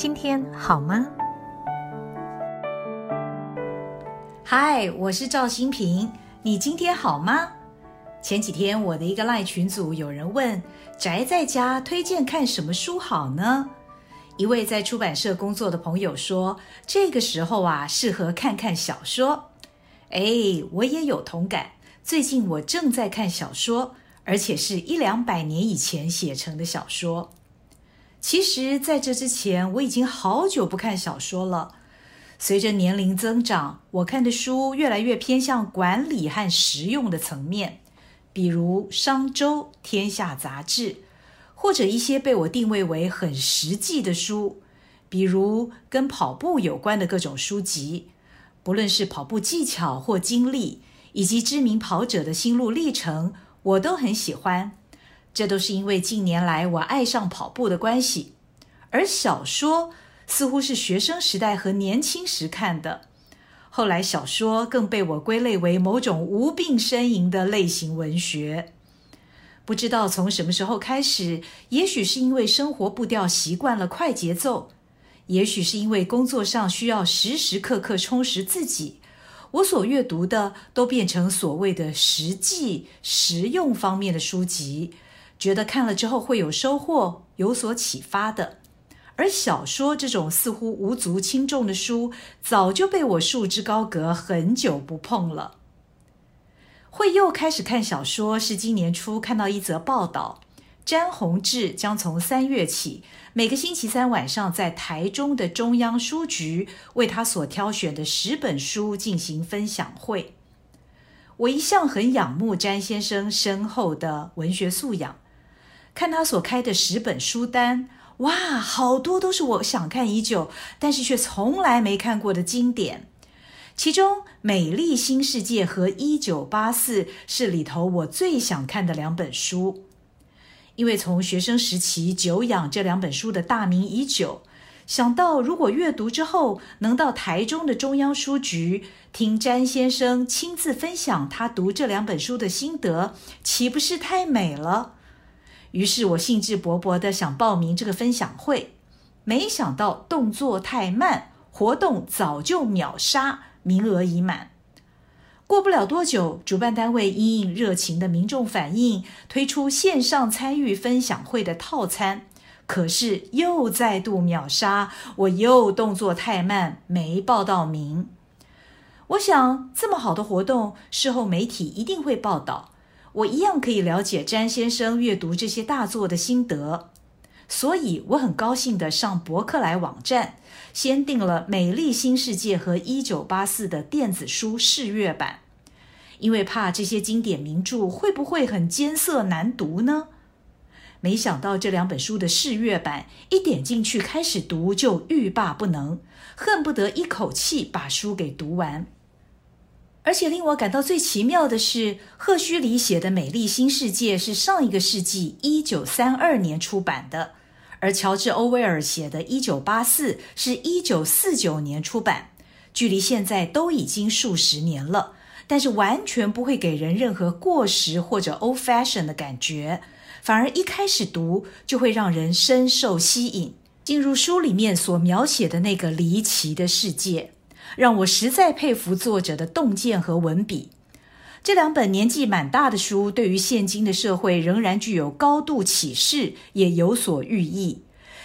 今天好吗？嗨，我是赵新平，你今天好吗？前几天我的一个赖群组有人问，宅在家推荐看什么书好呢？一位在出版社工作的朋友说，这个时候啊，适合看看小说。哎，我也有同感。最近我正在看小说，而且是一两百年以前写成的小说。其实，在这之前，我已经好久不看小说了。随着年龄增长，我看的书越来越偏向管理和实用的层面，比如《商周》《天下》杂志，或者一些被我定位为很实际的书，比如跟跑步有关的各种书籍，不论是跑步技巧或经历，以及知名跑者的心路历程，我都很喜欢。这都是因为近年来我爱上跑步的关系，而小说似乎是学生时代和年轻时看的。后来小说更被我归类为某种无病呻吟的类型文学。不知道从什么时候开始，也许是因为生活步调习惯了快节奏，也许是因为工作上需要时时刻刻充实自己，我所阅读的都变成所谓的实际实用方面的书籍。觉得看了之后会有收获、有所启发的，而小说这种似乎无足轻重的书，早就被我束之高阁，很久不碰了。会又开始看小说，是今年初看到一则报道，詹宏志将从三月起，每个星期三晚上在台中的中央书局为他所挑选的十本书进行分享会。我一向很仰慕詹先生深厚的文学素养。看他所开的十本书单，哇，好多都是我想看已久，但是却从来没看过的经典。其中，《美丽新世界》和《一九八四》是里头我最想看的两本书，因为从学生时期久仰这两本书的大名已久。想到如果阅读之后能到台中的中央书局听詹先生亲自分享他读这两本书的心得，岂不是太美了？于是我兴致勃勃的想报名这个分享会，没想到动作太慢，活动早就秒杀，名额已满。过不了多久，主办单位因应热情的民众反应，推出线上参与分享会的套餐，可是又再度秒杀，我又动作太慢，没报到名。我想这么好的活动，事后媒体一定会报道。我一样可以了解詹先生阅读这些大作的心得，所以我很高兴的上博客来网站，先订了《美丽新世界》和《一九八四》的电子书试阅版，因为怕这些经典名著会不会很艰涩难读呢？没想到这两本书的试阅版一点进去开始读就欲罢不能，恨不得一口气把书给读完。而且令我感到最奇妙的是，赫胥黎写的《美丽新世界》是上一个世纪一九三二年出版的，而乔治·欧威尔写的《一九八四》是一九四九年出版，距离现在都已经数十年了，但是完全不会给人任何过时或者 old fashion 的感觉，反而一开始读就会让人深受吸引，进入书里面所描写的那个离奇的世界。让我实在佩服作者的洞见和文笔。这两本年纪蛮大的书，对于现今的社会仍然具有高度启示，也有所寓意。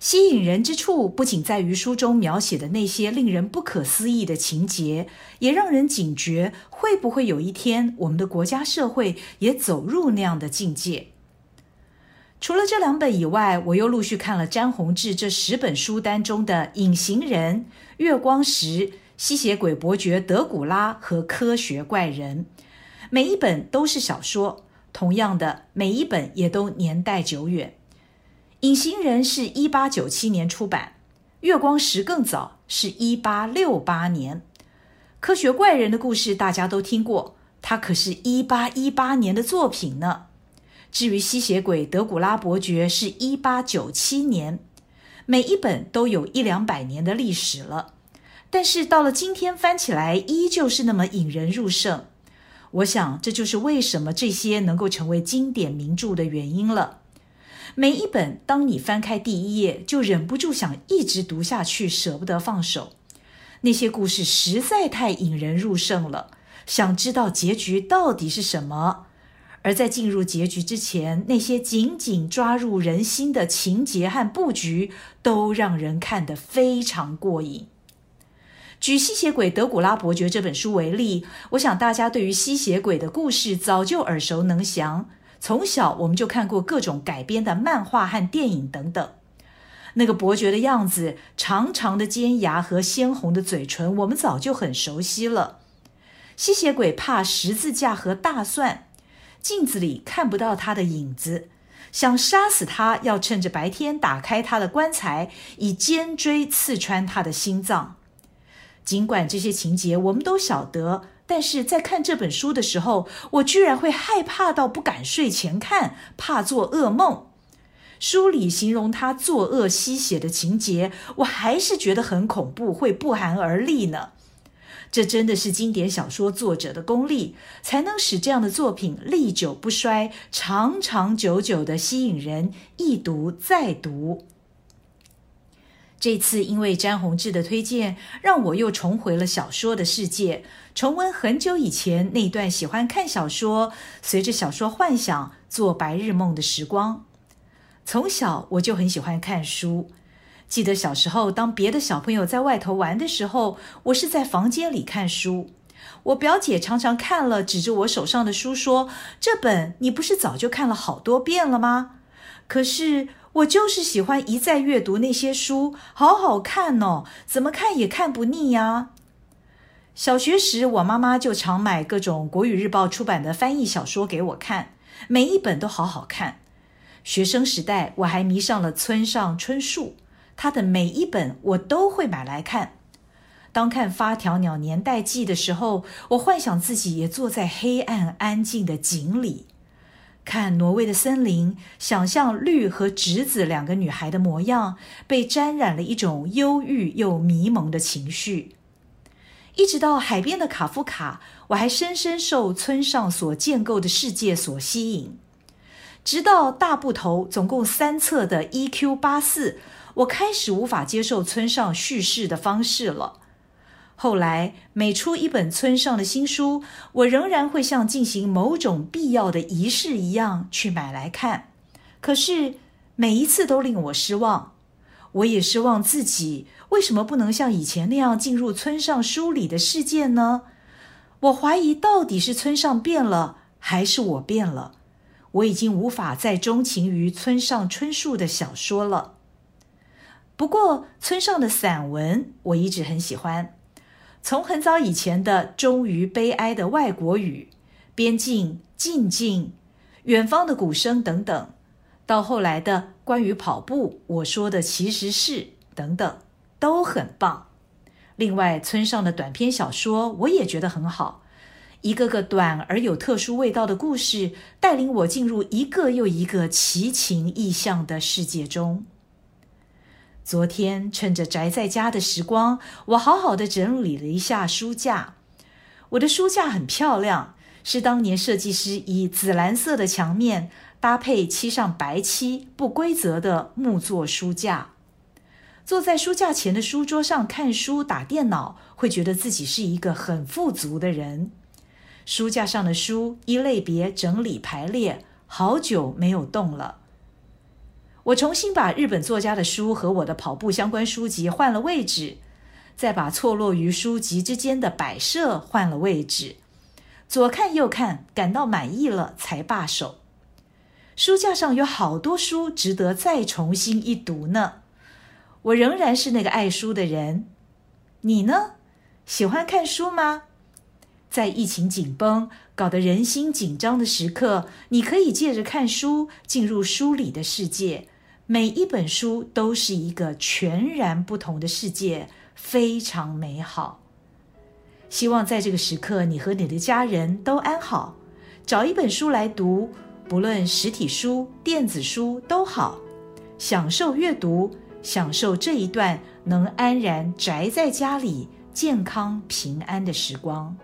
吸引人之处不仅在于书中描写的那些令人不可思议的情节，也让人警觉：会不会有一天，我们的国家社会也走入那样的境界？除了这两本以外，我又陆续看了詹宏志这十本书单中的《隐形人》《月光石》。吸血鬼伯爵德古拉和科学怪人，每一本都是小说。同样的，每一本也都年代久远。隐形人是一八九七年出版，月光石更早，是一八六八年。科学怪人的故事大家都听过，它可是一八一八年的作品呢。至于吸血鬼德古拉伯爵，是一八九七年。每一本都有一两百年的历史了。但是到了今天翻起来，依旧是那么引人入胜。我想这就是为什么这些能够成为经典名著的原因了。每一本，当你翻开第一页，就忍不住想一直读下去，舍不得放手。那些故事实在太引人入胜了，想知道结局到底是什么。而在进入结局之前，那些紧紧抓入人心的情节和布局，都让人看得非常过瘾。举吸血鬼德古拉伯爵这本书为例，我想大家对于吸血鬼的故事早就耳熟能详。从小我们就看过各种改编的漫画和电影等等。那个伯爵的样子，长长的尖牙和鲜红的嘴唇，我们早就很熟悉了。吸血鬼怕十字架和大蒜，镜子里看不到他的影子，想杀死他要趁着白天打开他的棺材，以尖锥刺穿他的心脏。尽管这些情节我们都晓得。但是在看这本书的时候，我居然会害怕到不敢睡前看，怕做噩梦。书里形容他作恶吸血的情节，我还是觉得很恐怖，会不寒而栗呢。这真的是经典小说作者的功力，才能使这样的作品历久不衰，长长久久的吸引人一读再读。这次因为詹宏志的推荐，让我又重回了小说的世界，重温很久以前那段喜欢看小说、随着小说幻想做白日梦的时光。从小我就很喜欢看书，记得小时候，当别的小朋友在外头玩的时候，我是在房间里看书。我表姐常常看了，指着我手上的书说：“这本你不是早就看了好多遍了吗？”可是。我就是喜欢一再阅读那些书，好好看哦，怎么看也看不腻呀。小学时，我妈妈就常买各种国语日报出版的翻译小说给我看，每一本都好好看。学生时代，我还迷上了村上春树，他的每一本我都会买来看。当看《发条鸟年代记》的时候，我幻想自己也坐在黑暗安静的井里。看挪威的森林，想象绿和侄子两个女孩的模样，被沾染了一种忧郁又迷蒙的情绪。一直到海边的卡夫卡，我还深深受村上所建构的世界所吸引。直到大部头总共三册的《E.Q. 八四》，我开始无法接受村上叙事的方式了。后来每出一本村上的新书，我仍然会像进行某种必要的仪式一样去买来看。可是每一次都令我失望。我也失望自己为什么不能像以前那样进入村上书里的世界呢？我怀疑到底是村上变了，还是我变了？我已经无法再钟情于村上春树的小说了。不过村上的散文我一直很喜欢。从很早以前的终于悲哀的外国语、边境静静、远方的鼓声等等，到后来的关于跑步，我说的其实是等等，都很棒。另外，村上的短篇小说我也觉得很好，一个个短而有特殊味道的故事，带领我进入一个又一个奇情异象的世界中。昨天趁着宅在家的时光，我好好的整理了一下书架。我的书架很漂亮，是当年设计师以紫蓝色的墙面搭配漆上白漆，不规则的木作书架。坐在书架前的书桌上看书、打电脑，会觉得自己是一个很富足的人。书架上的书一类别整理排列，好久没有动了。我重新把日本作家的书和我的跑步相关书籍换了位置，再把错落于书籍之间的摆设换了位置，左看右看，感到满意了才罢手。书架上有好多书值得再重新一读呢。我仍然是那个爱书的人，你呢？喜欢看书吗？在疫情紧绷、搞得人心紧张的时刻，你可以借着看书进入书里的世界。每一本书都是一个全然不同的世界，非常美好。希望在这个时刻，你和你的家人都安好。找一本书来读，不论实体书、电子书都好，享受阅读，享受这一段能安然宅在家里、健康平安的时光。